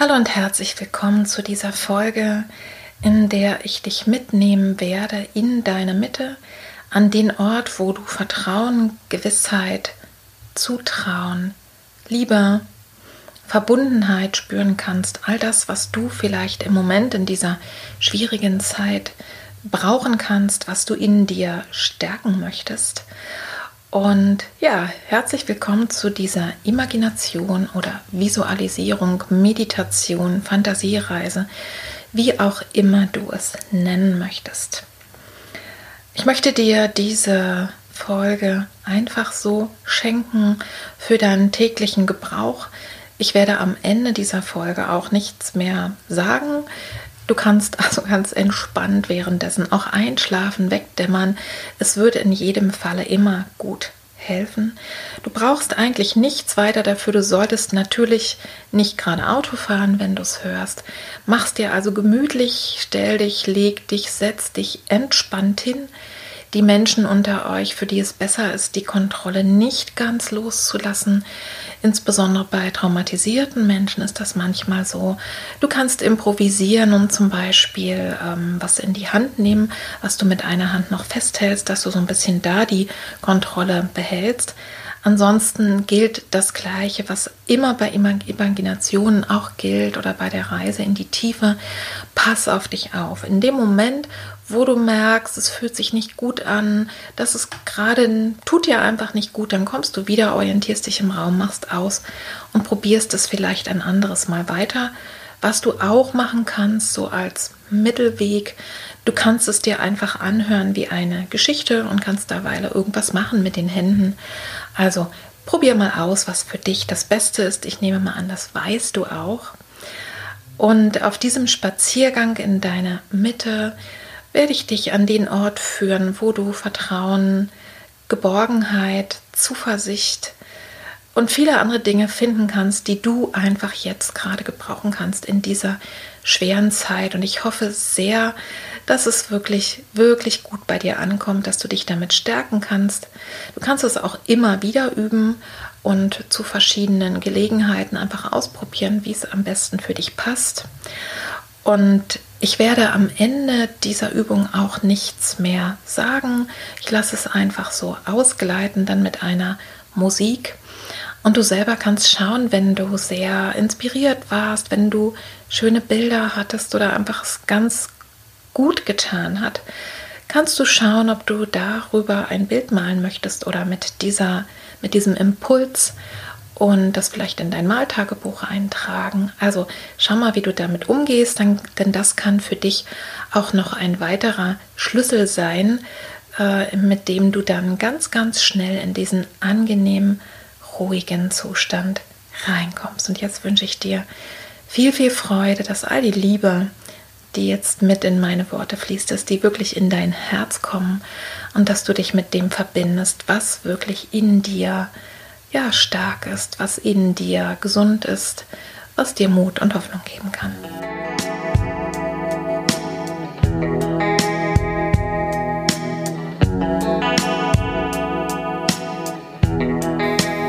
Hallo und herzlich willkommen zu dieser Folge, in der ich dich mitnehmen werde in deine Mitte, an den Ort, wo du Vertrauen, Gewissheit, Zutrauen, Liebe, Verbundenheit spüren kannst, all das, was du vielleicht im Moment in dieser schwierigen Zeit brauchen kannst, was du in dir stärken möchtest. Und ja, herzlich willkommen zu dieser Imagination oder Visualisierung, Meditation, Fantasiereise, wie auch immer du es nennen möchtest. Ich möchte dir diese Folge einfach so schenken für deinen täglichen Gebrauch, ich werde am Ende dieser Folge auch nichts mehr sagen. Du kannst also ganz entspannt währenddessen auch einschlafen, wegdämmern. Es würde in jedem Falle immer gut helfen. Du brauchst eigentlich nichts weiter dafür. Du solltest natürlich nicht gerade Auto fahren, wenn du es hörst. Machst dir also gemütlich, stell dich, leg dich, setz dich entspannt hin die Menschen unter euch, für die es besser ist, die Kontrolle nicht ganz loszulassen. Insbesondere bei traumatisierten Menschen ist das manchmal so. Du kannst improvisieren und zum Beispiel ähm, was in die Hand nehmen, was du mit einer Hand noch festhältst, dass du so ein bisschen da die Kontrolle behältst. Ansonsten gilt das Gleiche, was immer bei Imaginationen auch gilt oder bei der Reise in die Tiefe. Pass auf dich auf. In dem Moment, wo du merkst, es fühlt sich nicht gut an, das ist gerade, tut dir einfach nicht gut, dann kommst du wieder, orientierst dich im Raum, machst aus und probierst es vielleicht ein anderes Mal weiter. Was du auch machen kannst, so als Mittelweg, du kannst es dir einfach anhören wie eine Geschichte und kannst derweil irgendwas machen mit den Händen. Also probier mal aus, was für dich das Beste ist. Ich nehme mal an, das weißt du auch. Und auf diesem Spaziergang in deiner Mitte werde ich dich an den Ort führen, wo du Vertrauen, Geborgenheit, Zuversicht und viele andere Dinge finden kannst, die du einfach jetzt gerade gebrauchen kannst in dieser schweren Zeit. Und ich hoffe sehr, dass es wirklich, wirklich gut bei dir ankommt, dass du dich damit stärken kannst. Du kannst es auch immer wieder üben und zu verschiedenen Gelegenheiten einfach ausprobieren, wie es am besten für dich passt. Und ich werde am Ende dieser Übung auch nichts mehr sagen. Ich lasse es einfach so ausgleiten, dann mit einer Musik. Und du selber kannst schauen, wenn du sehr inspiriert warst, wenn du schöne Bilder hattest oder einfach es ganz gut getan hat, kannst du schauen, ob du darüber ein Bild malen möchtest oder mit dieser, mit diesem Impuls und das vielleicht in dein Maltagebuch eintragen. Also schau mal, wie du damit umgehst, dann, denn das kann für dich auch noch ein weiterer Schlüssel sein, äh, mit dem du dann ganz, ganz schnell in diesen angenehmen, ruhigen Zustand reinkommst. Und jetzt wünsche ich dir viel, viel Freude, dass all die Liebe, die jetzt mit in meine Worte fließt, dass die wirklich in dein Herz kommen und dass du dich mit dem verbindest, was wirklich in dir ist ja stark ist, was in dir gesund ist, was dir Mut und Hoffnung geben kann.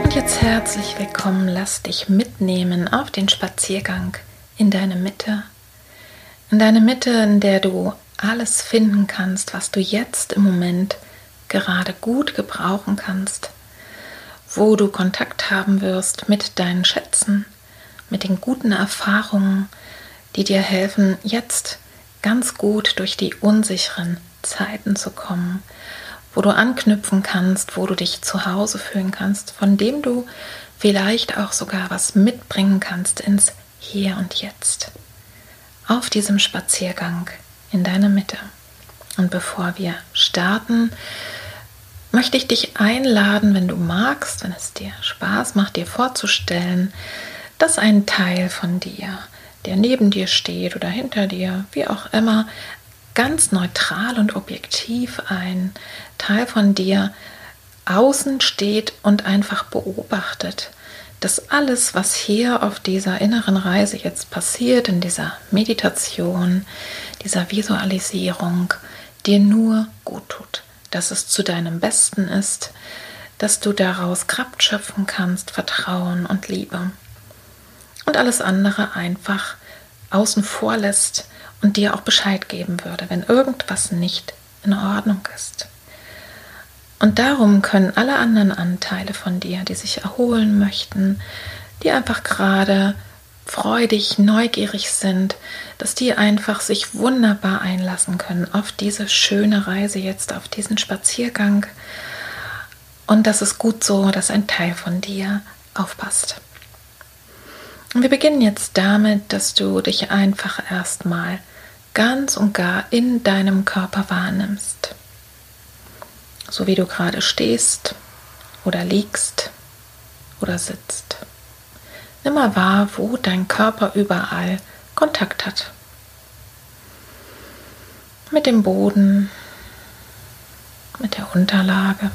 Und jetzt herzlich willkommen, lass dich mitnehmen auf den Spaziergang in deine Mitte. In deine Mitte, in der du alles finden kannst, was du jetzt im Moment gerade gut gebrauchen kannst wo du Kontakt haben wirst mit deinen Schätzen, mit den guten Erfahrungen, die dir helfen, jetzt ganz gut durch die unsicheren Zeiten zu kommen, wo du anknüpfen kannst, wo du dich zu Hause fühlen kannst, von dem du vielleicht auch sogar was mitbringen kannst ins Hier und Jetzt. Auf diesem Spaziergang in deiner Mitte. Und bevor wir starten, möchte ich dich einladen, wenn du magst, wenn es dir Spaß macht, dir vorzustellen, dass ein Teil von dir, der neben dir steht oder hinter dir, wie auch immer, ganz neutral und objektiv ein Teil von dir außen steht und einfach beobachtet, dass alles, was hier auf dieser inneren Reise jetzt passiert, in dieser Meditation, dieser Visualisierung, dir nur gut tut, dass es zu deinem Besten ist, dass du daraus Kraft schöpfen kannst, Vertrauen und Liebe. Und alles andere einfach außen vor lässt und dir auch Bescheid geben würde, wenn irgendwas nicht in Ordnung ist. Und darum können alle anderen Anteile von dir, die sich erholen möchten, die einfach gerade freudig, neugierig sind, dass die einfach sich wunderbar einlassen können auf diese schöne Reise jetzt, auf diesen Spaziergang. Und das ist gut so, dass ein Teil von dir aufpasst. Und wir beginnen jetzt damit, dass du dich einfach erstmal ganz und gar in deinem Körper wahrnimmst. So wie du gerade stehst oder liegst oder sitzt. Nimm mal wahr, wo dein Körper überall Kontakt hat. Mit dem Boden, mit der Unterlage,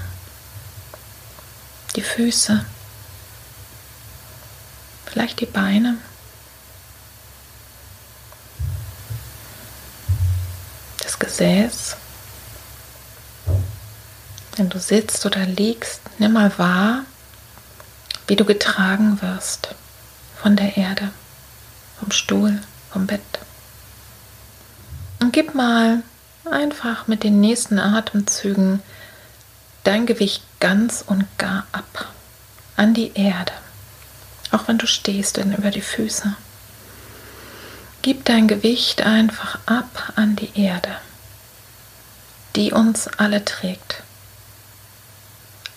die Füße, vielleicht die Beine. Das Gesäß. Wenn du sitzt oder liegst, nimm mal wahr, wie du getragen wirst von der Erde, vom Stuhl, vom Bett. Und gib mal einfach mit den nächsten Atemzügen dein Gewicht ganz und gar ab an die Erde, auch wenn du stehst denn über die Füße. Gib dein Gewicht einfach ab an die Erde, die uns alle trägt.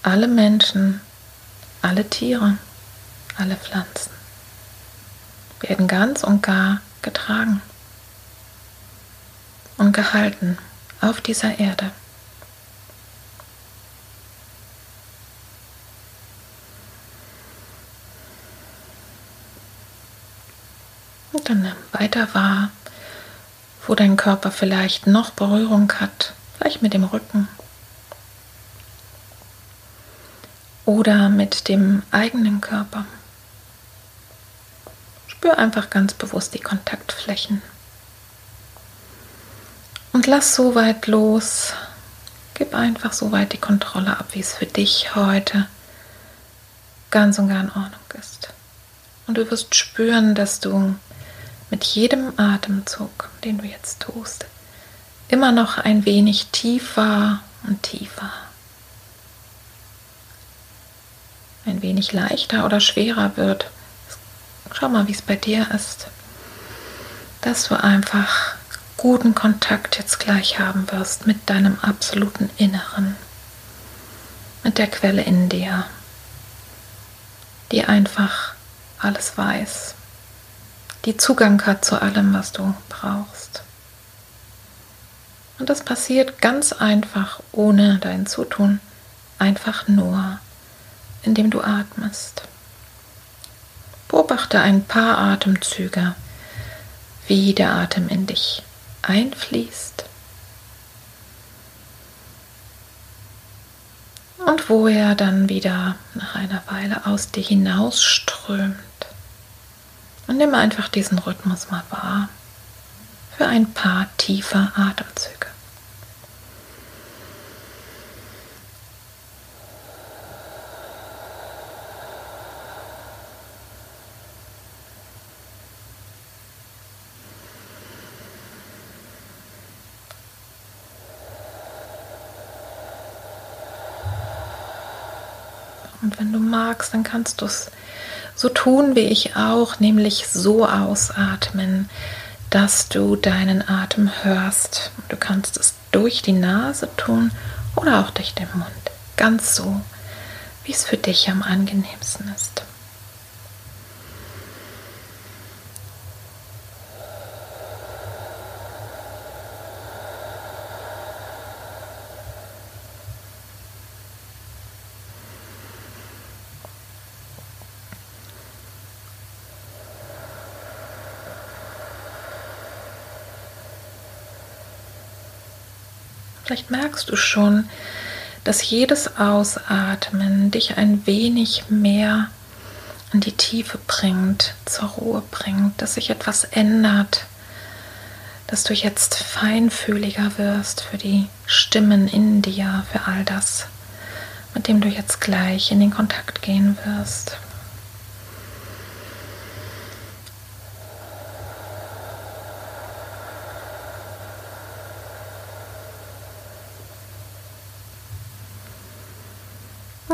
Alle Menschen, alle Tiere, alle Pflanzen werden ganz und gar getragen und gehalten auf dieser Erde. Und dann weiter wahr, wo dein Körper vielleicht noch Berührung hat, vielleicht mit dem Rücken oder mit dem eigenen Körper. Spür einfach ganz bewusst die Kontaktflächen. Und lass so weit los. Gib einfach so weit die Kontrolle ab, wie es für dich heute ganz und gar in Ordnung ist. Und du wirst spüren, dass du mit jedem Atemzug, den du jetzt tust, immer noch ein wenig tiefer und tiefer, ein wenig leichter oder schwerer wird Schau mal, wie es bei dir ist, dass du einfach guten Kontakt jetzt gleich haben wirst mit deinem absoluten Inneren, mit der Quelle in dir, die einfach alles weiß, die Zugang hat zu allem, was du brauchst. Und das passiert ganz einfach ohne dein Zutun, einfach nur, indem du atmest. Beobachte ein paar Atemzüge, wie der Atem in dich einfließt und wo er dann wieder nach einer Weile aus dir hinausströmt. Und nimm einfach diesen Rhythmus mal wahr für ein paar tiefe Atemzüge. Wenn du magst, dann kannst du es so tun wie ich auch, nämlich so ausatmen, dass du deinen Atem hörst. Du kannst es durch die Nase tun oder auch durch den Mund. Ganz so, wie es für dich am angenehmsten ist. Vielleicht merkst du schon, dass jedes Ausatmen dich ein wenig mehr in die Tiefe bringt, zur Ruhe bringt, dass sich etwas ändert, dass du jetzt feinfühliger wirst für die Stimmen in dir, für all das, mit dem du jetzt gleich in den Kontakt gehen wirst.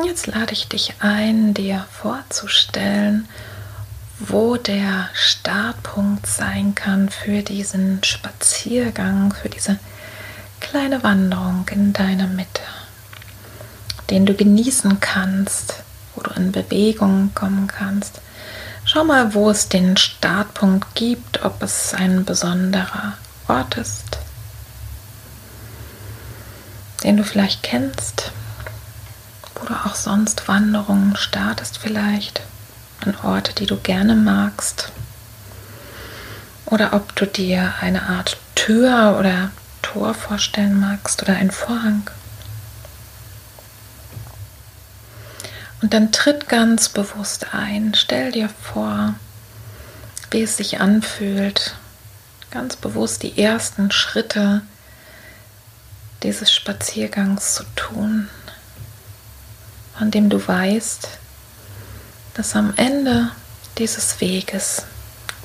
Jetzt lade ich dich ein, dir vorzustellen, wo der Startpunkt sein kann für diesen Spaziergang, für diese kleine Wanderung in deiner Mitte, den du genießen kannst, wo du in Bewegung kommen kannst. Schau mal, wo es den Startpunkt gibt, ob es ein besonderer Ort ist, den du vielleicht kennst wo auch sonst Wanderungen startest vielleicht, an Orte, die du gerne magst. Oder ob du dir eine Art Tür oder Tor vorstellen magst oder einen Vorhang. Und dann tritt ganz bewusst ein. Stell dir vor, wie es sich anfühlt, ganz bewusst die ersten Schritte dieses Spaziergangs zu tun an dem du weißt, dass am Ende dieses Weges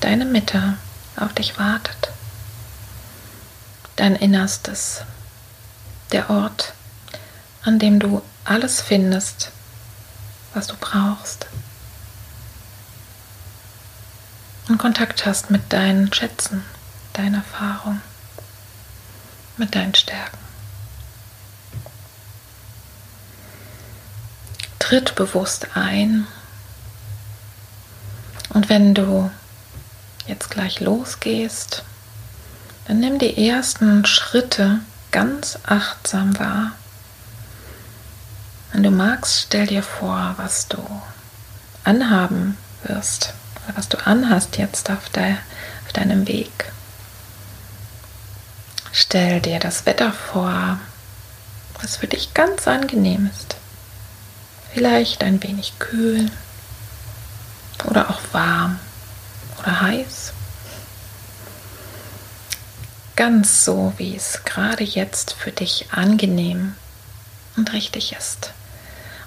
deine Mitte auf dich wartet. Dein Innerstes, der Ort, an dem du alles findest, was du brauchst. Und Kontakt hast mit deinen Schätzen, deiner Erfahrung, mit deinen Stärken. Tritt bewusst ein. Und wenn du jetzt gleich losgehst, dann nimm die ersten Schritte ganz achtsam wahr. Wenn du magst, stell dir vor, was du anhaben wirst oder was du anhast jetzt auf, de auf deinem Weg. Stell dir das Wetter vor, was für dich ganz angenehm ist. Vielleicht ein wenig kühl oder auch warm oder heiß. Ganz so, wie es gerade jetzt für dich angenehm und richtig ist.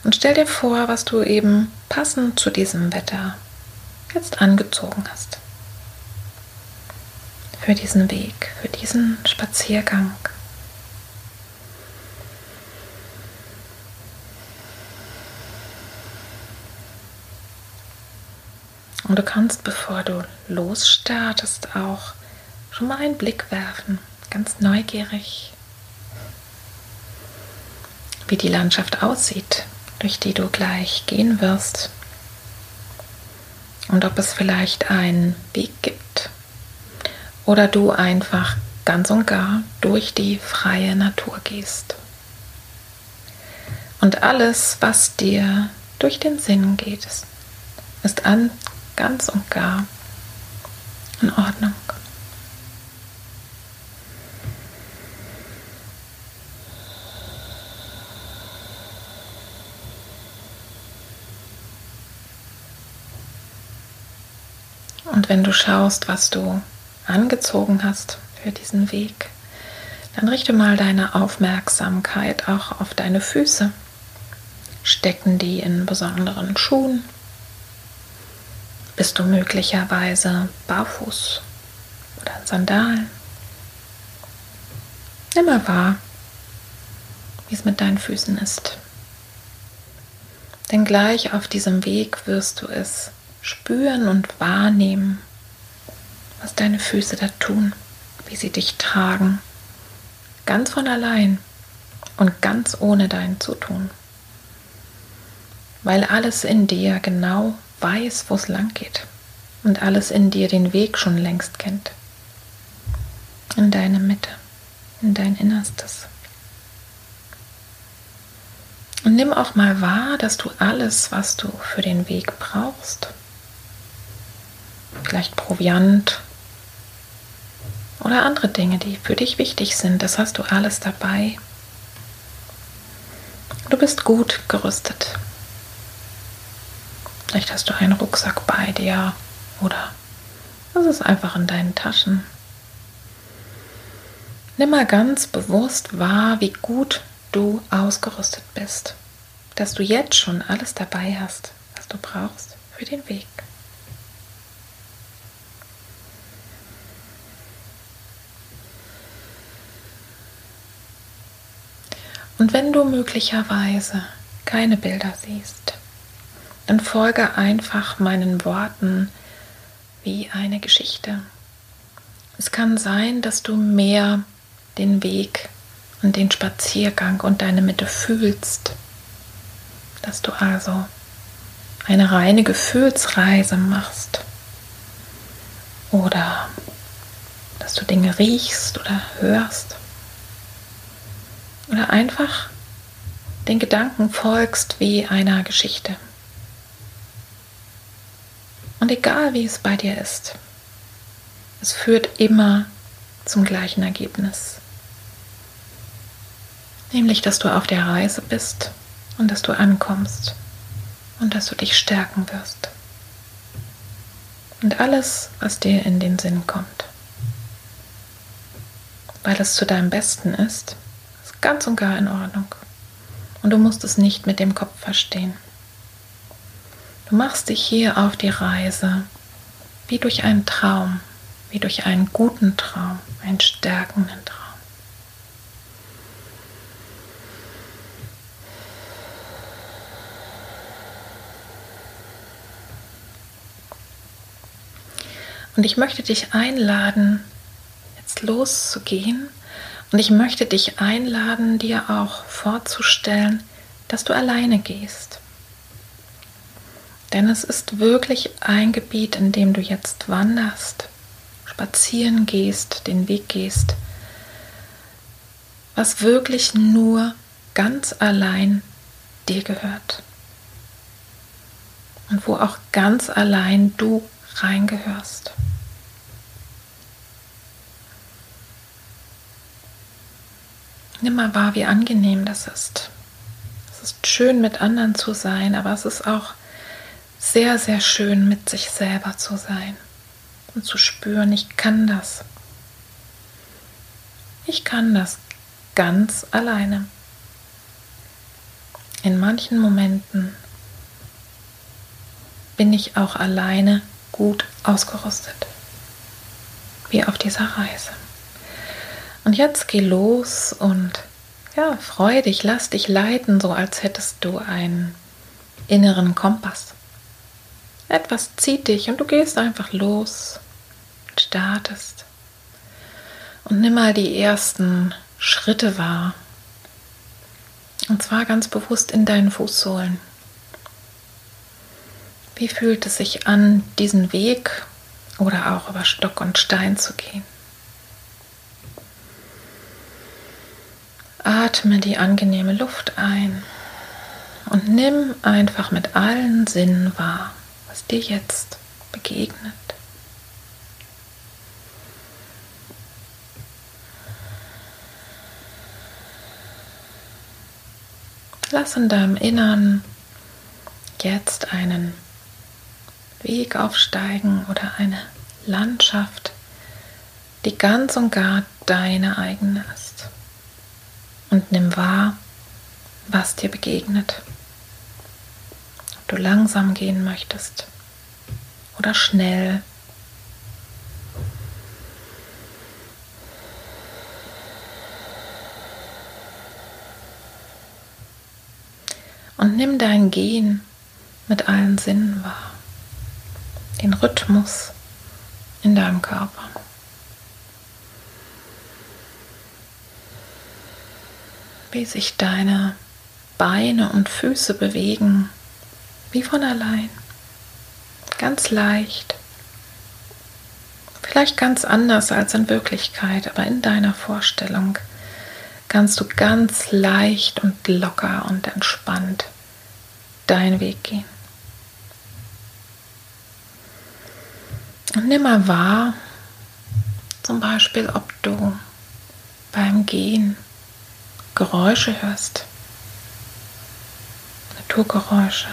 Und stell dir vor, was du eben passend zu diesem Wetter jetzt angezogen hast. Für diesen Weg, für diesen Spaziergang. Und du kannst, bevor du losstartest, auch schon mal einen Blick werfen, ganz neugierig, wie die Landschaft aussieht, durch die du gleich gehen wirst. Und ob es vielleicht einen Weg gibt oder du einfach ganz und gar durch die freie Natur gehst. Und alles, was dir durch den Sinn geht, ist an, ganz und gar in Ordnung. Und wenn du schaust, was du angezogen hast für diesen Weg, dann richte mal deine Aufmerksamkeit auch auf deine Füße. Stecken die in besonderen Schuhen bist du möglicherweise barfuß oder in Sandalen? Nimm mal wahr, wie es mit deinen Füßen ist. Denn gleich auf diesem Weg wirst du es spüren und wahrnehmen, was deine Füße da tun, wie sie dich tragen, ganz von allein und ganz ohne dein Zutun, weil alles in dir genau weiß, wo es lang geht und alles in dir den Weg schon längst kennt, in deine Mitte, in dein Innerstes. Und nimm auch mal wahr, dass du alles, was du für den Weg brauchst, vielleicht Proviant oder andere Dinge, die für dich wichtig sind, das hast du alles dabei. Du bist gut gerüstet. Vielleicht hast du einen Rucksack bei dir oder es ist einfach in deinen Taschen. Nimm mal ganz bewusst wahr, wie gut du ausgerüstet bist, dass du jetzt schon alles dabei hast, was du brauchst für den Weg. Und wenn du möglicherweise keine Bilder siehst, dann folge einfach meinen Worten wie eine Geschichte. Es kann sein, dass du mehr den Weg und den Spaziergang und deine Mitte fühlst, dass du also eine reine Gefühlsreise machst oder dass du Dinge riechst oder hörst oder einfach den Gedanken folgst wie einer Geschichte. Und egal wie es bei dir ist, es führt immer zum gleichen Ergebnis. Nämlich, dass du auf der Reise bist und dass du ankommst und dass du dich stärken wirst. Und alles, was dir in den Sinn kommt. Weil es zu deinem Besten ist, ist ganz und gar in Ordnung. Und du musst es nicht mit dem Kopf verstehen. Machst dich hier auf die Reise wie durch einen Traum, wie durch einen guten Traum, einen stärkenden Traum. Und ich möchte dich einladen, jetzt loszugehen. Und ich möchte dich einladen, dir auch vorzustellen, dass du alleine gehst. Denn es ist wirklich ein Gebiet, in dem du jetzt wanderst, spazieren gehst, den Weg gehst, was wirklich nur ganz allein dir gehört. Und wo auch ganz allein du reingehörst. Nimm mal wahr, wie angenehm das ist. Es ist schön, mit anderen zu sein, aber es ist auch sehr, sehr schön, mit sich selber zu sein und zu spüren, ich kann das. Ich kann das ganz alleine. In manchen Momenten bin ich auch alleine gut ausgerüstet, wie auf dieser Reise. Und jetzt geh los und ja, freu dich, lass dich leiten, so als hättest du einen inneren Kompass. Etwas zieht dich und du gehst einfach los und startest. Und nimm mal die ersten Schritte wahr. Und zwar ganz bewusst in deinen Fußsohlen. Wie fühlt es sich an, diesen Weg oder auch über Stock und Stein zu gehen? Atme die angenehme Luft ein und nimm einfach mit allen Sinnen wahr, was dir jetzt begegnet. Lass in deinem Innern jetzt einen Weg aufsteigen oder eine Landschaft, die ganz und gar deine eigene ist und nimm wahr, was dir begegnet. Ob du langsam gehen möchtest oder schnell. und nimm dein Gehen mit allen Sinnen wahr. Den Rhythmus in deinem Körper. Wie sich deine Beine und Füße bewegen, wie von allein, ganz leicht. Vielleicht ganz anders als in Wirklichkeit, aber in deiner Vorstellung kannst du ganz leicht und locker und entspannt deinen Weg gehen. Und nimm mal wahr, zum Beispiel, ob du beim Gehen Geräusche hörst, Naturgeräusche,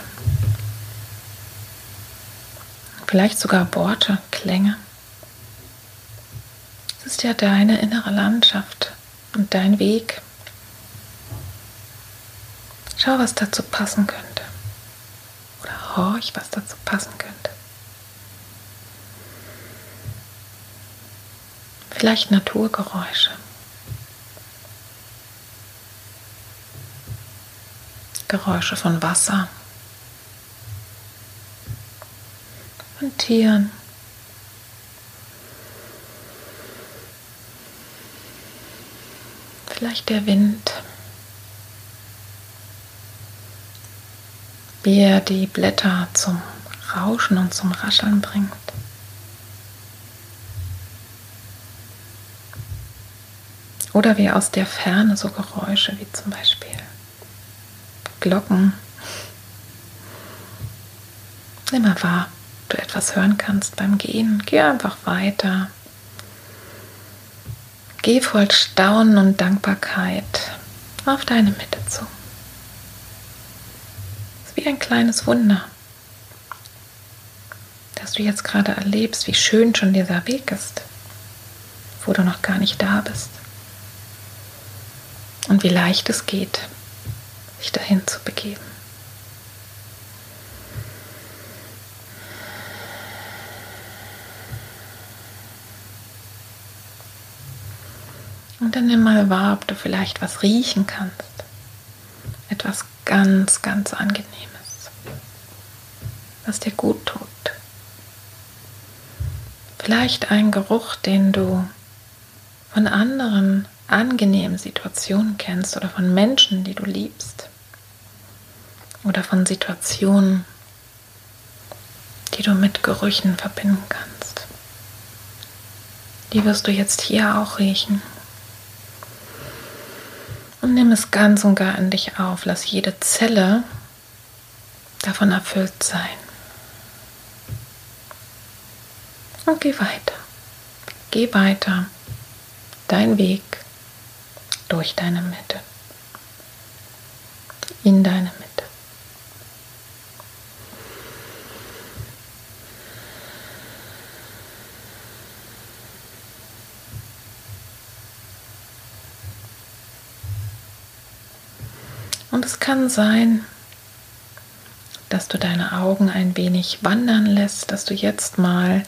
vielleicht sogar Worte, Klänge. Es ist ja deine innere Landschaft und dein Weg. Schau, was dazu passen könnte. Oder horch, was dazu passen könnte. Vielleicht Naturgeräusche. Geräusche von Wasser, von Tieren. Vielleicht der Wind, wie er die Blätter zum Rauschen und zum Rascheln bringt. Oder wie aus der Ferne so Geräusche wie zum Beispiel Glocken. Nimm mal wahr, du etwas hören kannst beim Gehen. Geh einfach weiter. Geh voll Staunen und Dankbarkeit auf deine Mitte zu. Es ist wie ein kleines Wunder, dass du jetzt gerade erlebst, wie schön schon dieser Weg ist, wo du noch gar nicht da bist. Und wie leicht es geht, sich dahin zu begeben. Und dann nimm mal wahr, ob du vielleicht was riechen kannst. Etwas ganz, ganz Angenehmes, was dir gut tut. Vielleicht ein Geruch, den du von anderen angenehmen Situationen kennst oder von Menschen, die du liebst. Oder von Situationen, die du mit Gerüchen verbinden kannst. Die wirst du jetzt hier auch riechen. Und nimm es ganz und gar in dich auf. Lass jede Zelle davon erfüllt sein. Und geh weiter. Geh weiter. Dein Weg durch deine Mitte. In deine Mitte. Und es kann sein, dass du deine Augen ein wenig wandern lässt, dass du jetzt mal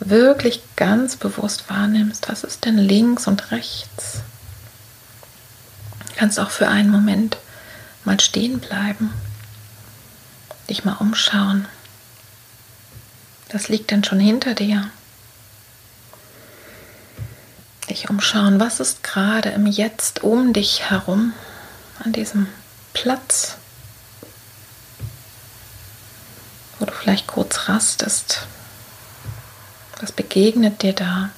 wirklich ganz bewusst wahrnimmst, was ist denn links und rechts. Du kannst auch für einen Moment mal stehen bleiben, dich mal umschauen. Das liegt denn schon hinter dir. Dich umschauen, was ist gerade im Jetzt um dich herum an diesem Platz, wo du vielleicht kurz rastest. Was begegnet dir da?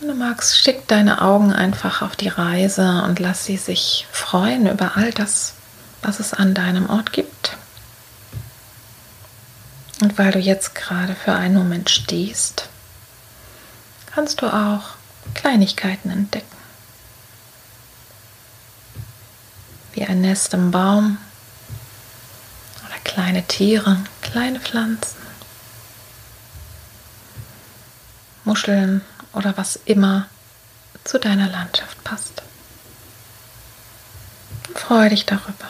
Du magst, schick deine Augen einfach auf die Reise und lass sie sich freuen über all das, was es an deinem Ort gibt. Und weil du jetzt gerade für einen Moment stehst, kannst du auch Kleinigkeiten entdecken. Wie ein Nest im Baum oder kleine Tiere, kleine Pflanzen, Muscheln oder was immer zu deiner Landschaft passt. Freue dich darüber.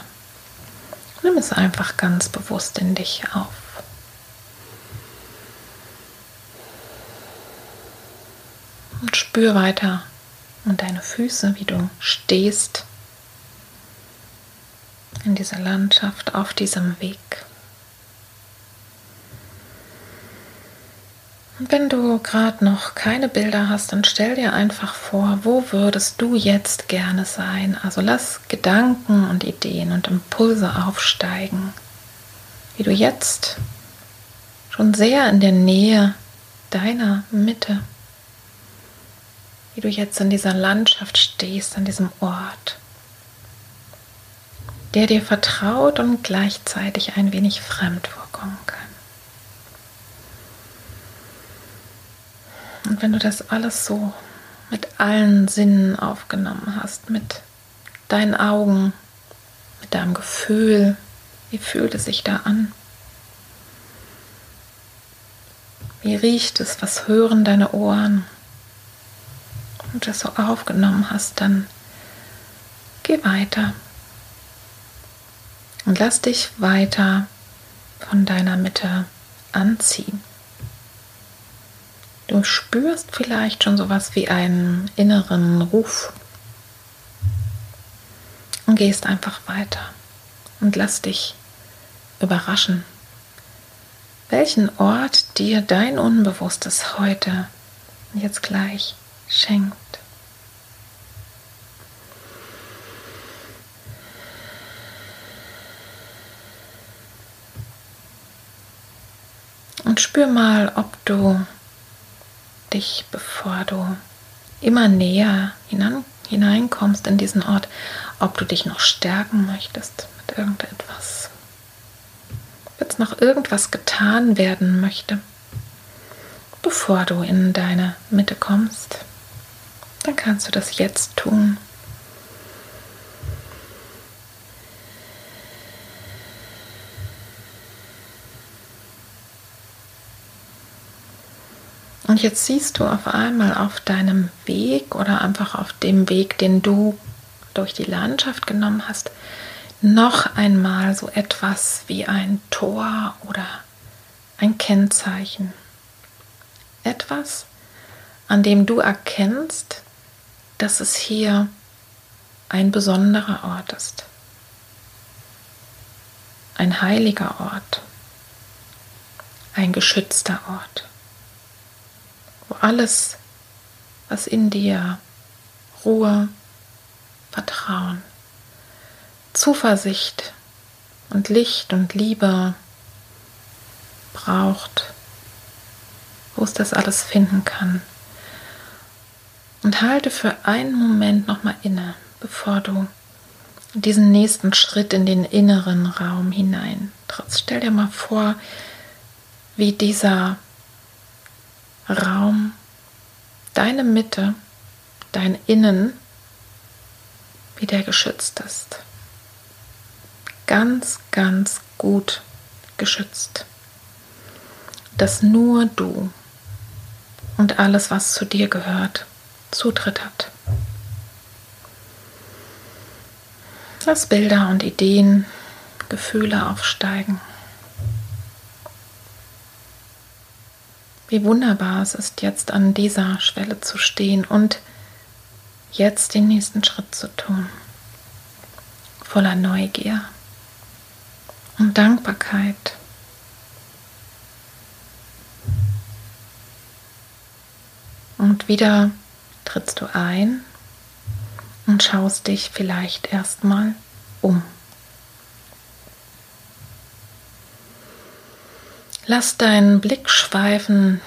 Nimm es einfach ganz bewusst in dich auf. Und spür weiter und deine Füße, wie du stehst in dieser Landschaft, auf diesem Weg. Und wenn du gerade noch keine Bilder hast, dann stell dir einfach vor, wo würdest du jetzt gerne sein? Also lass Gedanken und Ideen und Impulse aufsteigen, wie du jetzt schon sehr in der Nähe deiner Mitte, wie du jetzt in dieser Landschaft stehst, an diesem Ort, der dir vertraut und gleichzeitig ein wenig fremd vorkommen kann. Und wenn du das alles so mit allen Sinnen aufgenommen hast, mit deinen Augen, mit deinem Gefühl, wie fühlt es sich da an? Wie riecht es? Was hören deine Ohren? Und das so aufgenommen hast, dann geh weiter und lass dich weiter von deiner Mitte anziehen. Du spürst vielleicht schon sowas wie einen inneren Ruf und gehst einfach weiter und lass dich überraschen, welchen Ort dir dein Unbewusstes heute jetzt gleich schenkt. Und spür mal, ob du dich, bevor du immer näher hinan, hineinkommst in diesen Ort, ob du dich noch stärken möchtest mit irgendetwas. Jetzt noch irgendwas getan werden möchte, bevor du in deine Mitte kommst, dann kannst du das jetzt tun. Und jetzt siehst du auf einmal auf deinem Weg oder einfach auf dem Weg, den du durch die Landschaft genommen hast, noch einmal so etwas wie ein Tor oder ein Kennzeichen. Etwas, an dem du erkennst, dass es hier ein besonderer Ort ist. Ein heiliger Ort. Ein geschützter Ort alles, was in dir Ruhe, Vertrauen, Zuversicht und Licht und Liebe braucht, wo es das alles finden kann. Und halte für einen Moment nochmal inne, bevor du diesen nächsten Schritt in den inneren Raum hinein. Stell dir mal vor, wie dieser Raum, deine Mitte, dein Innen, wie der geschützt ist. Ganz, ganz gut geschützt. Dass nur du und alles, was zu dir gehört, Zutritt hat. Lass Bilder und Ideen, Gefühle aufsteigen. Wie wunderbar es ist, jetzt an dieser Schwelle zu stehen und jetzt den nächsten Schritt zu tun. Voller Neugier und Dankbarkeit. Und wieder trittst du ein und schaust dich vielleicht erstmal um. Lass deinen Blick schweifen,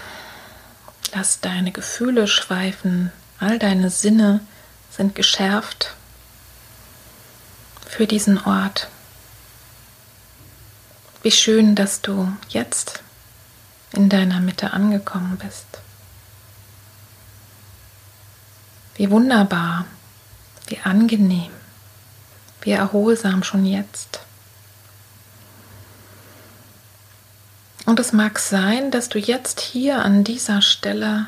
lass deine Gefühle schweifen, all deine Sinne sind geschärft für diesen Ort. Wie schön, dass du jetzt in deiner Mitte angekommen bist. Wie wunderbar, wie angenehm, wie erholsam schon jetzt. Und es mag sein, dass du jetzt hier an dieser Stelle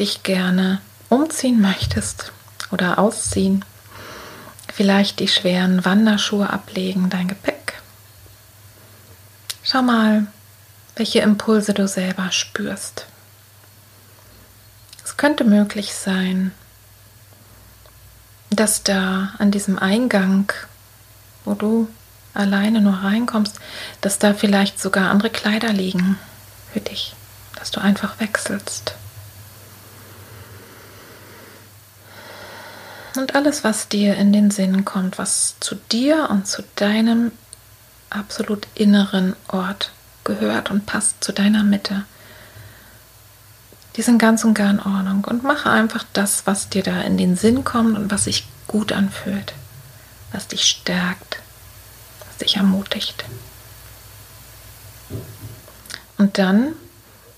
dich gerne umziehen möchtest oder ausziehen. Vielleicht die schweren Wanderschuhe ablegen, dein Gepäck. Schau mal, welche Impulse du selber spürst. Es könnte möglich sein, dass da an diesem Eingang, wo du alleine nur reinkommst, dass da vielleicht sogar andere Kleider liegen für dich, dass du einfach wechselst. Und alles, was dir in den Sinn kommt, was zu dir und zu deinem absolut inneren Ort gehört und passt zu deiner Mitte, die sind ganz und gar in Ordnung. Und mache einfach das, was dir da in den Sinn kommt und was sich gut anfühlt, was dich stärkt, dich ermutigt. Und dann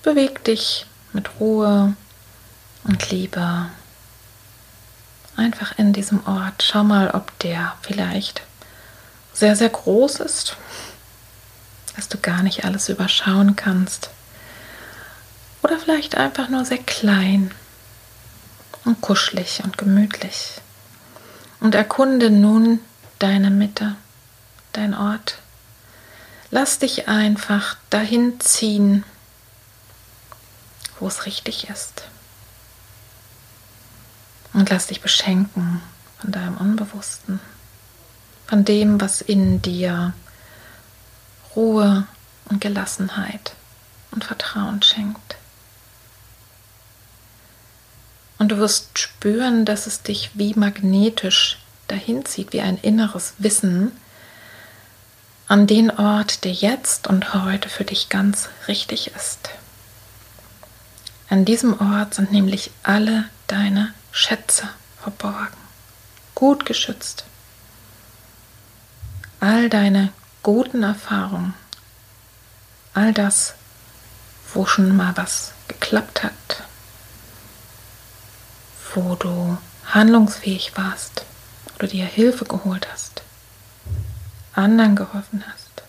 beweg dich mit Ruhe und Liebe einfach in diesem Ort. Schau mal, ob der vielleicht sehr, sehr groß ist, dass du gar nicht alles überschauen kannst. Oder vielleicht einfach nur sehr klein und kuschelig und gemütlich. Und erkunde nun deine Mitte, dein Ort. Lass dich einfach dahin ziehen, wo es richtig ist. Und lass dich beschenken von deinem Unbewussten, von dem, was in dir Ruhe und Gelassenheit und Vertrauen schenkt. Und du wirst spüren, dass es dich wie magnetisch dahin zieht, wie ein inneres Wissen an den Ort, der jetzt und heute für dich ganz richtig ist. An diesem Ort sind nämlich alle deine Schätze verborgen, gut geschützt. All deine guten Erfahrungen, all das, wo schon mal was geklappt hat, wo du handlungsfähig warst, wo du dir Hilfe geholt hast, anderen geholfen hast.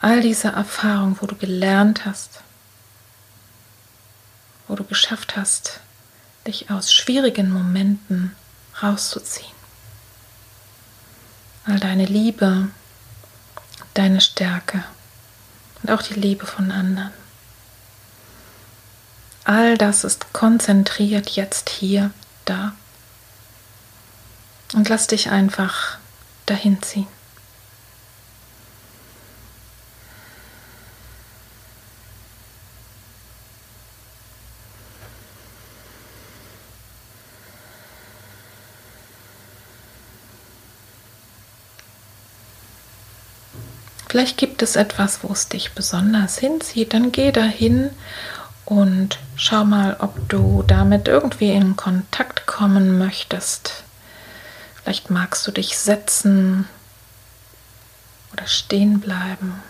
All diese Erfahrungen, wo du gelernt hast, wo du geschafft hast, dich aus schwierigen Momenten rauszuziehen. All deine Liebe, deine Stärke und auch die Liebe von anderen. All das ist konzentriert jetzt hier, da. Und lass dich einfach dahin ziehen. Vielleicht gibt es etwas, wo es dich besonders hinzieht. Dann geh dahin und schau mal, ob du damit irgendwie in Kontakt kommen möchtest. Vielleicht magst du dich setzen oder stehen bleiben,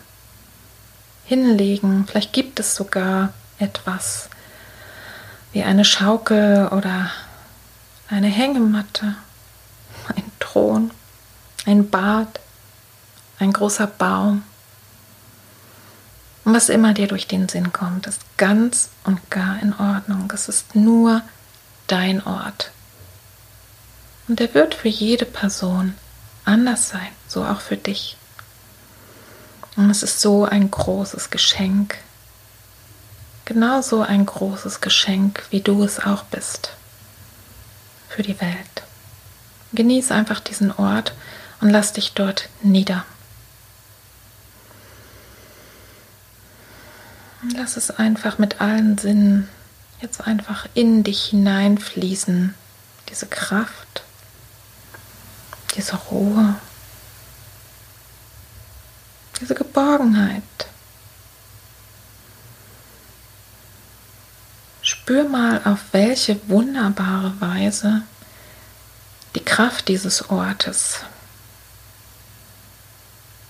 hinlegen. Vielleicht gibt es sogar etwas wie eine Schaukel oder eine Hängematte, ein Thron, ein Bad ein großer Baum. Und was immer dir durch den Sinn kommt, ist ganz und gar in Ordnung. Es ist nur dein Ort. Und er wird für jede Person anders sein, so auch für dich. Und es ist so ein großes Geschenk. Genauso ein großes Geschenk, wie du es auch bist. Für die Welt. Genieß einfach diesen Ort und lass dich dort nieder. Lass es einfach mit allen Sinnen jetzt einfach in dich hineinfließen. Diese Kraft, diese Ruhe, diese Geborgenheit. Spür mal, auf welche wunderbare Weise die Kraft dieses Ortes,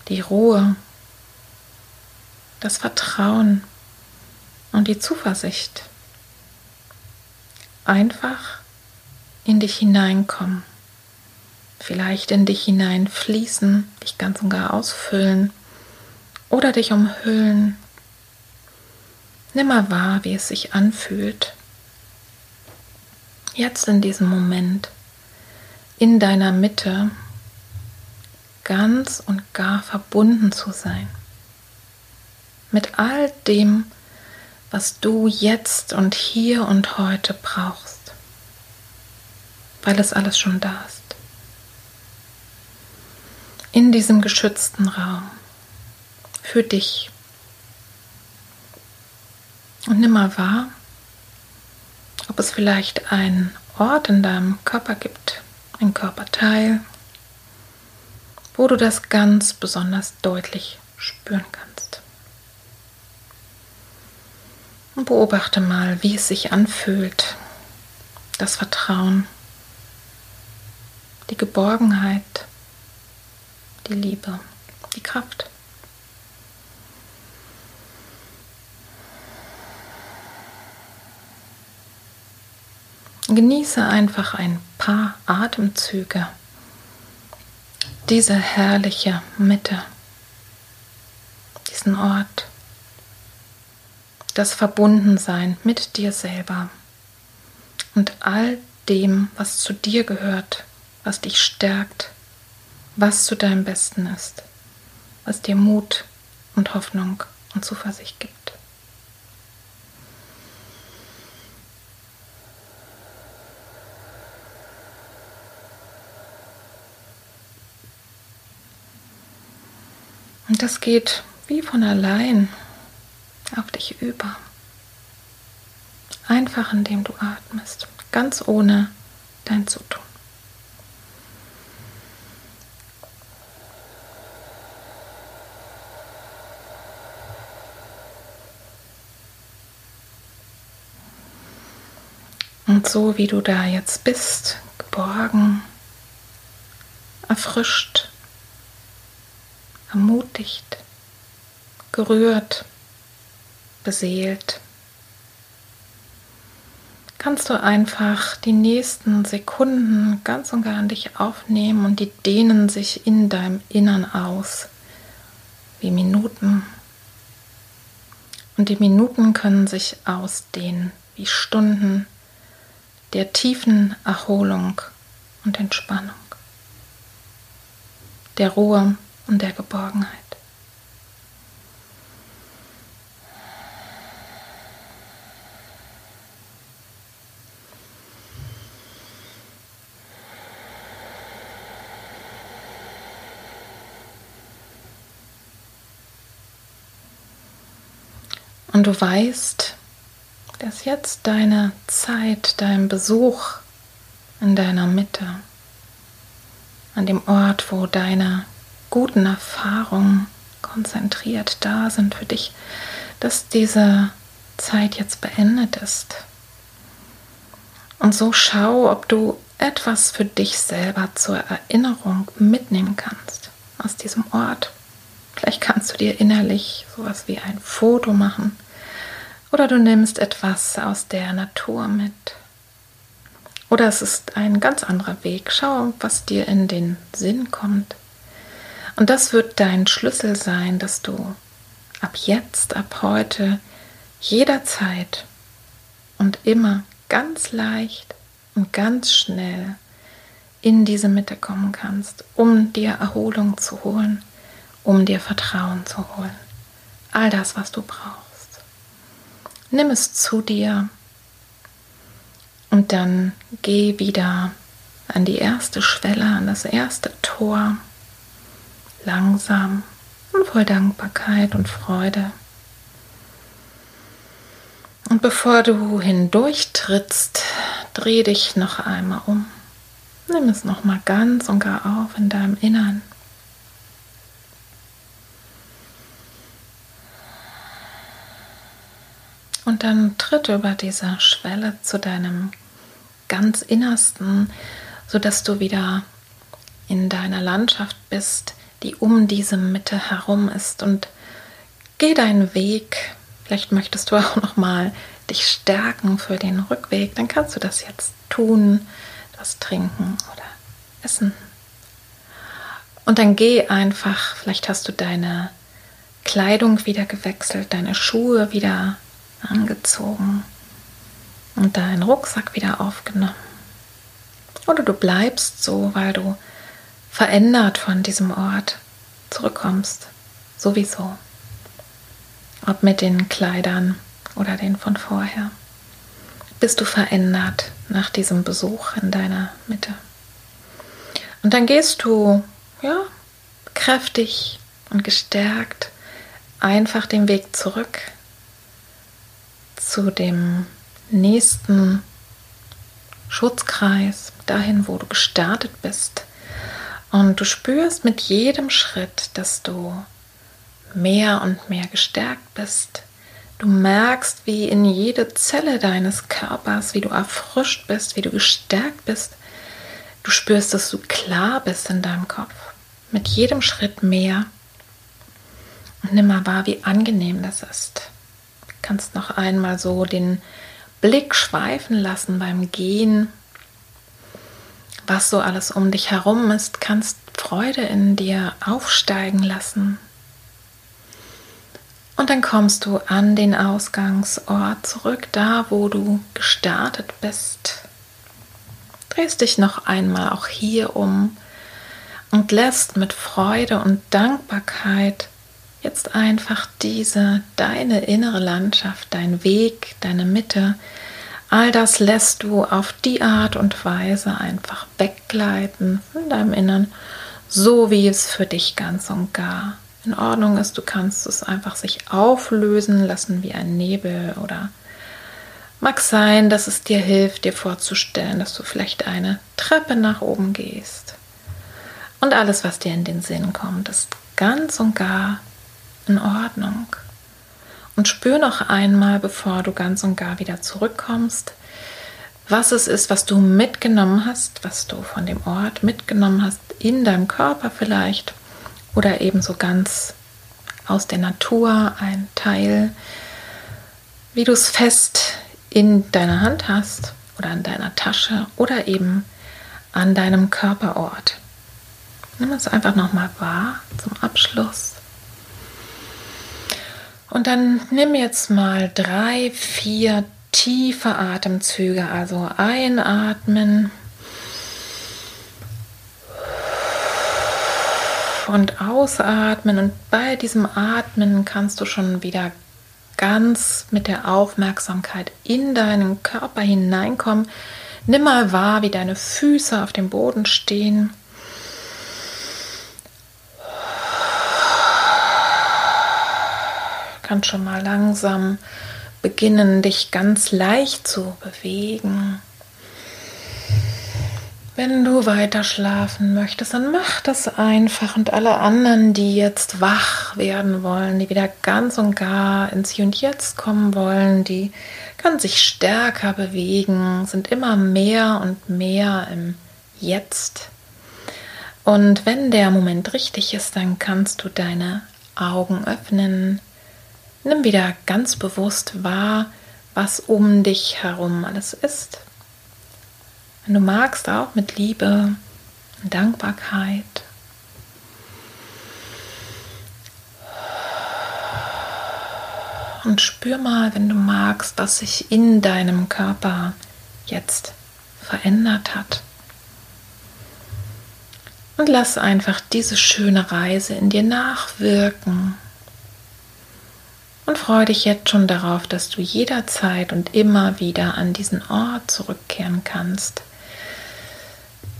die Ruhe, das Vertrauen und die Zuversicht. Einfach in dich hineinkommen, vielleicht in dich hineinfließen, dich ganz und gar ausfüllen oder dich umhüllen. Nimm mal wahr, wie es sich anfühlt. Jetzt in diesem Moment, in deiner Mitte, ganz und gar verbunden zu sein. Mit all dem, was du jetzt und hier und heute brauchst. weil es alles schon da ist. In diesem geschützten Raum. Für dich. Und nimm mal wahr, ob es vielleicht einen Ort in deinem Körper gibt, ein Körperteil, wo du das ganz besonders deutlich spüren kannst. Und beobachte mal, wie es sich anfühlt, das Vertrauen, die Geborgenheit, die Liebe, die Kraft. Genieße einfach ein paar Atemzüge diese herrliche Mitte, diesen Ort, das Verbundensein mit dir selber und all dem, was zu dir gehört, was dich stärkt, was zu deinem Besten ist, was dir Mut und Hoffnung und Zuversicht gibt. Und das geht wie von allein auf dich über. Einfach indem du atmest, ganz ohne dein Zutun. Und so wie du da jetzt bist, geborgen, erfrischt, ermutigt, gerührt, beseelt, kannst du einfach die nächsten Sekunden ganz und gar an dich aufnehmen und die dehnen sich in deinem Innern aus, wie Minuten. Und die Minuten können sich ausdehnen wie Stunden der tiefen Erholung und Entspannung, der Ruhe und der Geborgenheit. Und du weißt, dass jetzt deine Zeit, dein Besuch in deiner Mitte, an dem Ort, wo deine guten Erfahrungen konzentriert da sind für dich, dass diese Zeit jetzt beendet ist. Und so schau, ob du etwas für dich selber zur Erinnerung mitnehmen kannst aus diesem Ort. Vielleicht kannst du dir innerlich sowas wie ein Foto machen oder du nimmst etwas aus der Natur mit. Oder es ist ein ganz anderer Weg. Schau, was dir in den Sinn kommt. Und das wird dein Schlüssel sein, dass du ab jetzt, ab heute, jederzeit und immer ganz leicht und ganz schnell in diese Mitte kommen kannst, um dir Erholung zu holen, um dir Vertrauen zu holen. All das, was du brauchst. Nimm es zu dir und dann geh wieder an die erste Schwelle, an das erste Tor langsam und voll Dankbarkeit und Freude. Und bevor du hindurchtrittst, dreh dich noch einmal um. Nimm es noch mal ganz und gar auf in deinem Innern. Und dann tritt über diese Schwelle zu deinem ganz Innersten, sodass du wieder in deiner Landschaft bist, die um diese Mitte herum ist und geh deinen Weg. Vielleicht möchtest du auch noch mal dich stärken für den Rückweg, dann kannst du das jetzt tun, das trinken oder essen. Und dann geh einfach, vielleicht hast du deine Kleidung wieder gewechselt, deine Schuhe wieder angezogen und deinen Rucksack wieder aufgenommen. Oder du bleibst so, weil du verändert von diesem Ort zurückkommst. Sowieso. Ob mit den Kleidern oder den von vorher. Bist du verändert nach diesem Besuch in deiner Mitte. Und dann gehst du, ja, kräftig und gestärkt einfach den Weg zurück zu dem nächsten Schutzkreis, dahin, wo du gestartet bist. Und du spürst mit jedem Schritt, dass du mehr und mehr gestärkt bist. Du merkst, wie in jede Zelle deines Körpers, wie du erfrischt bist, wie du gestärkt bist. Du spürst, dass du klar bist in deinem Kopf. Mit jedem Schritt mehr. Und nimm mal wahr, wie angenehm das ist. Kannst noch einmal so den Blick schweifen lassen beim Gehen. Was so alles um dich herum ist, kannst Freude in dir aufsteigen lassen. Und dann kommst du an den Ausgangsort zurück, da wo du gestartet bist. Drehst dich noch einmal auch hier um und lässt mit Freude und Dankbarkeit jetzt einfach diese, deine innere Landschaft, dein Weg, deine Mitte, all das lässt du auf die Art und Weise einfach weggleiten in deinem Innern, so wie es für dich ganz und gar in Ordnung ist. Du kannst es einfach sich auflösen lassen wie ein Nebel oder mag sein, dass es dir hilft, dir vorzustellen, dass du vielleicht eine Treppe nach oben gehst. Und alles, was dir in den Sinn kommt, ist ganz und gar in Ordnung. Und spür noch einmal, bevor du ganz und gar wieder zurückkommst, was es ist, was du mitgenommen hast, was du von dem Ort mitgenommen hast, in deinem Körper vielleicht oder ebenso ganz aus der Natur ein Teil, wie du es fest in deiner Hand hast oder an deiner Tasche oder eben an deinem Körperort. Nimm es einfach nochmal wahr zum Abschluss. Und dann nimm jetzt mal drei, vier tiefe Atemzüge, also einatmen und ausatmen. Und bei diesem Atmen kannst du schon wieder ganz mit der Aufmerksamkeit in deinen Körper hineinkommen. Nimm mal wahr, wie deine Füße auf dem Boden stehen. Kannst schon mal langsam beginnen, dich ganz leicht zu bewegen. Wenn du weiter schlafen möchtest, dann mach das einfach. Und alle anderen, die jetzt wach werden wollen, die wieder ganz und gar ins Hier und Jetzt kommen wollen, die können sich stärker bewegen, sind immer mehr und mehr im Jetzt. Und wenn der Moment richtig ist, dann kannst du deine Augen öffnen, Nimm wieder ganz bewusst wahr, was um dich herum alles ist. Wenn du magst, auch mit Liebe und Dankbarkeit. Und spür mal, wenn du magst, was sich in deinem Körper jetzt verändert hat. Und lass einfach diese schöne Reise in dir nachwirken und freue dich jetzt schon darauf, dass du jederzeit und immer wieder an diesen Ort zurückkehren kannst,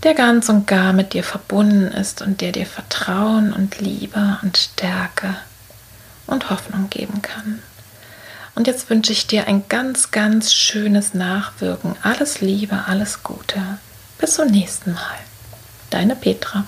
der ganz und gar mit dir verbunden ist und der dir Vertrauen und Liebe und Stärke und Hoffnung geben kann. Und jetzt wünsche ich dir ein ganz, ganz schönes Nachwirken. Alles Liebe, alles Gute. Bis zum nächsten Mal. Deine Petra.